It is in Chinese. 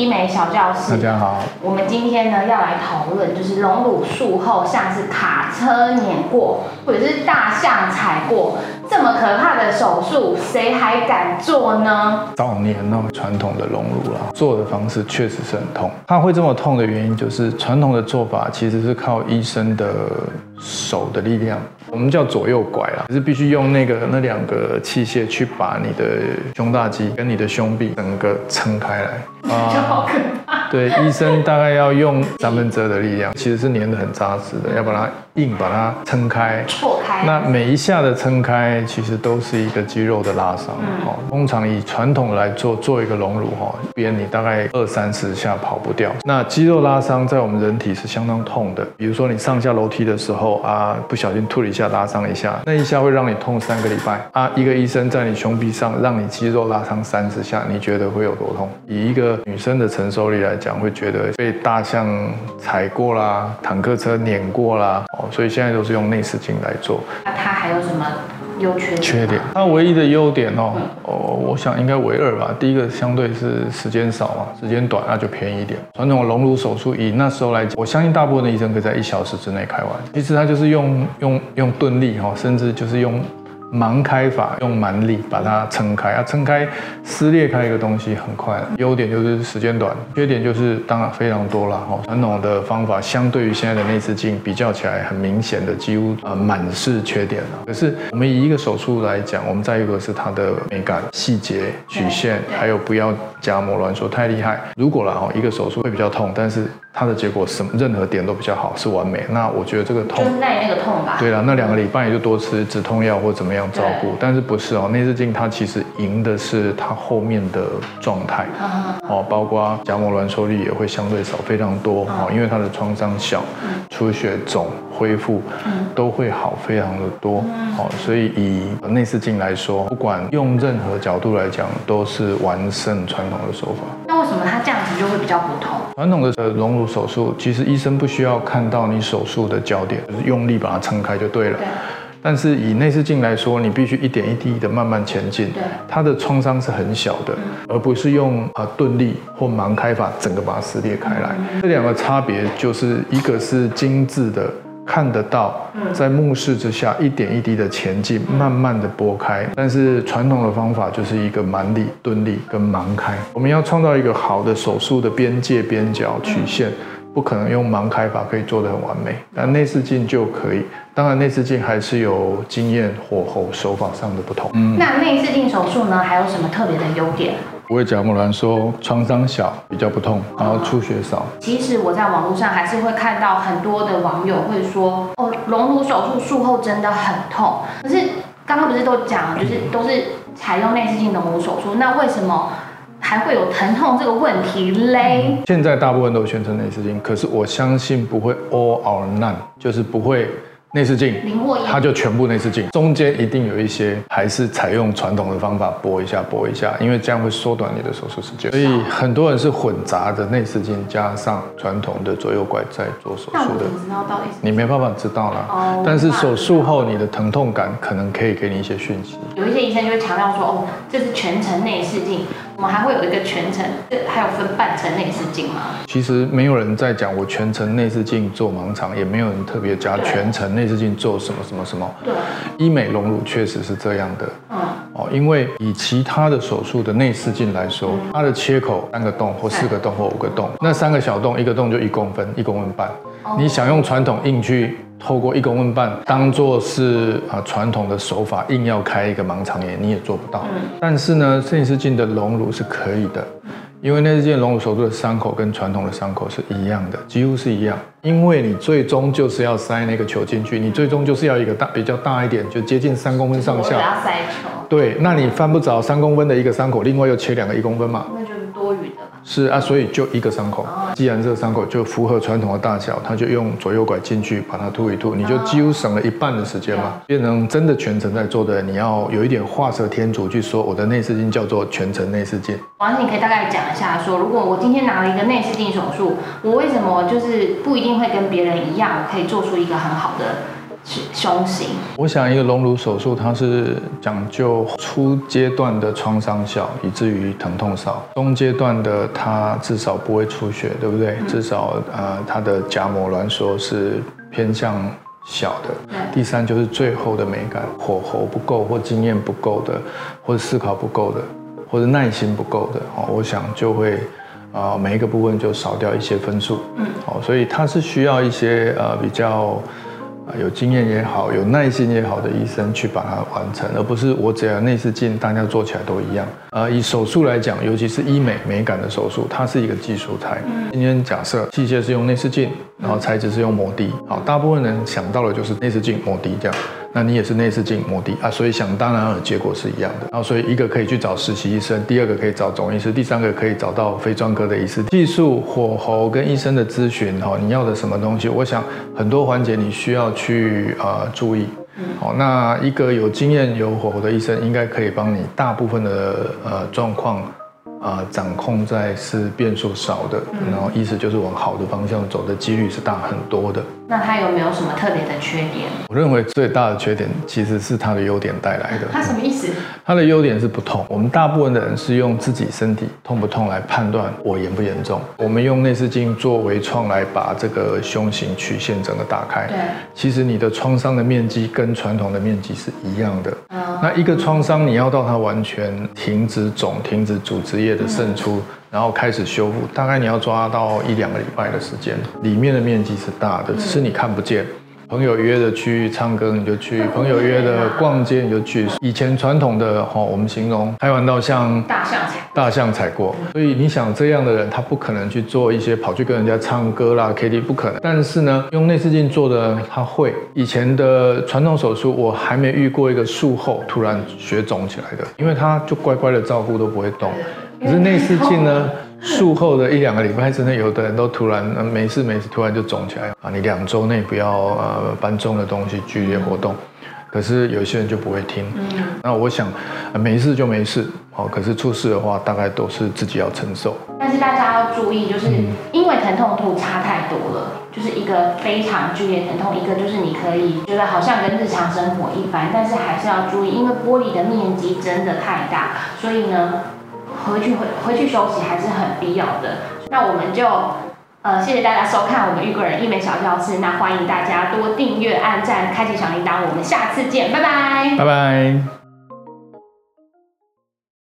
医美小教室。大家好，我们今天呢要来讨论，就是隆乳术后，像是卡车碾过，或者是大象踩过，这么可怕的手术，谁还敢做呢？早年哦，传统的隆乳啊，做的方式确实是很痛。它会这么痛的原因，就是传统的做法其实是靠医生的手的力量，我们叫左右拐啦，是必须用那个那两个器械去把你的胸大肌跟你的胸壁整个撑开来。就好可怕。对，医生大概要用三分之二的力量，其实是粘得很扎实的，要把它硬把它撑开。错开。那每一下的撑开，其实都是一个肌肉的拉伤。哦，通常以传统来做做一个隆乳哈，边你大概二三十下跑不掉。那肌肉拉伤在我们人体是相当痛的，比如说你上下楼梯的时候啊，不小心吐了一下，拉伤一下，那一下会让你痛三个礼拜啊。一个医生在你胸壁上让你肌肉拉伤三十下，你觉得会有多痛？以一个女生的承受力来讲，会觉得被大象踩过啦，坦克车碾过啦，哦，所以现在都是用内视镜来做。那它还有什么优缺点？缺点，它唯一的优点哦，哦，我想应该为二吧。第一个相对是时间少嘛，时间短，那就便宜一点。传统的隆乳手术以那时候来讲，我相信大部分的医生可以在一小时之内开完。其实它就是用用用钝力哈，甚至就是用。盲开法用蛮力把它撑开啊，撑开撕裂开一个东西很快。优点就是时间短，缺点就是当然非常多了哈。传统的方法相对于现在的内视镜比较起来，很明显的几乎呃满是缺点了。可是我们以一个手术来讲，我们再一个是它的美感、细节、曲线，还有不要夹膜乱说太厉害。如果了哈，一个手术会比较痛，但是。它的结果什么任何点都比较好，是完美。那我觉得这个痛就耐那个痛吧。对了，那两个礼拜也就多吃止痛药或怎么样照顾。但是不是哦？内视镜它其实赢的是它后面的状态哦，包括夹膜挛缩率也会相对少非常多哦，因为它的创伤小，出血肿恢复都会好非常的多哦。所以以内视镜来说，不管用任何角度来讲，都是完胜传统的手法。就会比较不痛？传统的隆乳手术，其实医生不需要看到你手术的焦点，就是用力把它撑开就对了。但是以内视镜来说，你必须一点一滴的慢慢前进。对。它的创伤是很小的，而不是用啊钝力或盲开法整个把它撕裂开来。这两个差别就是一个是精致的。看得到，在目视之下一点一滴的前进，慢慢的拨开。但是传统的方法就是一个蛮力、钝力跟盲开。我们要创造一个好的手术的边界、边角、曲线，不可能用盲开法可以做得很完美，但内视镜就可以。当然，内视镜还是有经验火候手法上的不同。嗯，那内视镜手术呢，还有什么特别的优点？不会夹膜挛缩，创伤小，比较不痛，然后出血少。其实我在网络上还是会看到很多的网友会说，哦，隆乳手术术后真的很痛。可是刚刚不是都讲，就是都是采用内视镜隆乳手术，那为什么还会有疼痛这个问题嘞？现在大部分都宣称内视镜，可是我相信不会 all or none，就是不会。内视镜，它就全部内视镜，中间一定有一些还是采用传统的方法拨一下拨一下，因为这样会缩短你的手术时间。所以很多人是混杂的内视镜加上传统的左右拐在做手术的。你没办法知道啦。但是手术后你的疼痛感可能可以给你一些讯息。有一些医生就会强调说，哦，这是全程内视镜。我们还会有一个全程，还有分半程内视镜吗？其实没有人在讲我全程内视镜做盲肠，也没有人特别加全程内视镜做什么什么什么。对，医美隆乳确实是这样的。嗯，哦，因为以其他的手术的内视镜来说，它的切口三个洞或四个洞或五个洞，那三个小洞，一个洞就一公分，一公分半。你想用传统硬去透过一公分半当做是啊传统的手法，硬要开一个盲肠炎，你也做不到。但是呢，内视镜的隆乳是可以的，因为内视镜隆乳手术的伤口跟传统的伤口是一样的，几乎是一样。因为你最终就是要塞那个球进去，你最终就是要一个大比较大一点，就接近三公分上下。要塞球。对，那你翻不着三公分的一个伤口，另外又切两个一公分嘛？是啊，所以就一个伤口，既然这个伤口就符合传统的大小，他就用左右拐进去把它吐一吐，你就几乎省了一半的时间嘛。变成真的全程在做的，你要有一点画蛇添足去说，我的内视镜叫做全程内视镜。王师，你可以大概讲一下，说如果我今天拿了一个内视镜手术，我为什么就是不一定会跟别人一样，我可以做出一个很好的胸型？我想一个隆乳手术，它是讲究初阶段的创伤小，以至于疼痛少；中阶段的它至少不会出血，对不对？至少呃它的夹膜挛缩是偏向小的。第三就是最后的美感，火候不够或经验不够的，或者思考不够的，或者耐心不够的，哦，我想就会。啊，每一个部分就少掉一些分数，嗯，好，所以它是需要一些呃比较。有经验也好，有耐心也好的医生去把它完成，而不是我只要内视镜，大家做起来都一样。呃，以手术来讲，尤其是医美美感的手术，它是一个技术台。今天假设器械是用内视镜，然后材质是用磨的，好，大部分人想到的就是内视镜、磨的这样。那你也是内视镜、膜滴啊，所以想当然了，结果是一样的。然后所以一个可以去找实习医生，第二个可以找总医师，第三个可以找到非专科的医师。技术、火候跟医生的咨询，哈，你要的什么东西？我想很多环节你需要去呃注意。好，那一个有经验、有火候的医生，应该可以帮你大部分的呃状况。啊，掌控在是变数少的，然后意思就是往好的方向走的几率是大很多的。那它有没有什么特别的缺点？我认为最大的缺点其实是它的优点带来的。它什么意思？它的优点是不痛。我们大部分的人是用自己身体痛不痛来判断我严不严重。我们用内视镜做微创来把这个胸型曲线整个打开。对。其实你的创伤的面积跟传统的面积是一样的。那一个创伤你要到它完全停止肿、停止组织液。的渗出，然后开始修复，大概你要抓到一两个礼拜的时间。里面的面积是大的，只是你看不见。朋友约的去唱歌你就去，朋友约的逛街你就去。以前传统的哈，我们形容开玩笑像大象踩大象踩过，所以你想这样的人，他不可能去做一些跑去跟人家唱歌啦，K T 不可能。但是呢，用内视镜做的他会。以前的传统手术，我还没遇过一个术后突然血肿起来的，因为他就乖乖的照顾都不会动。可是内视镜呢？术后的一两个礼拜之内，有的人都突然没事没事，突然就肿起来啊！你两周内不要呃搬重的东西，剧烈活动。可是有些人就不会听。嗯。那我想，没事就没事，好。可是出事的话，大概都是自己要承受。但是大家要注意，就是因为疼痛度差太多了，就是一个非常剧烈疼痛，一个就是你可以觉得好像跟日常生活一般，但是还是要注意，因为玻璃的面积真的太大，所以呢。回去回回去休息还是很必要的。那我们就呃谢谢大家收看我们玉贵人医美小教室。那欢迎大家多订阅、按赞、开启小铃铛。我们下次见，拜拜，拜拜。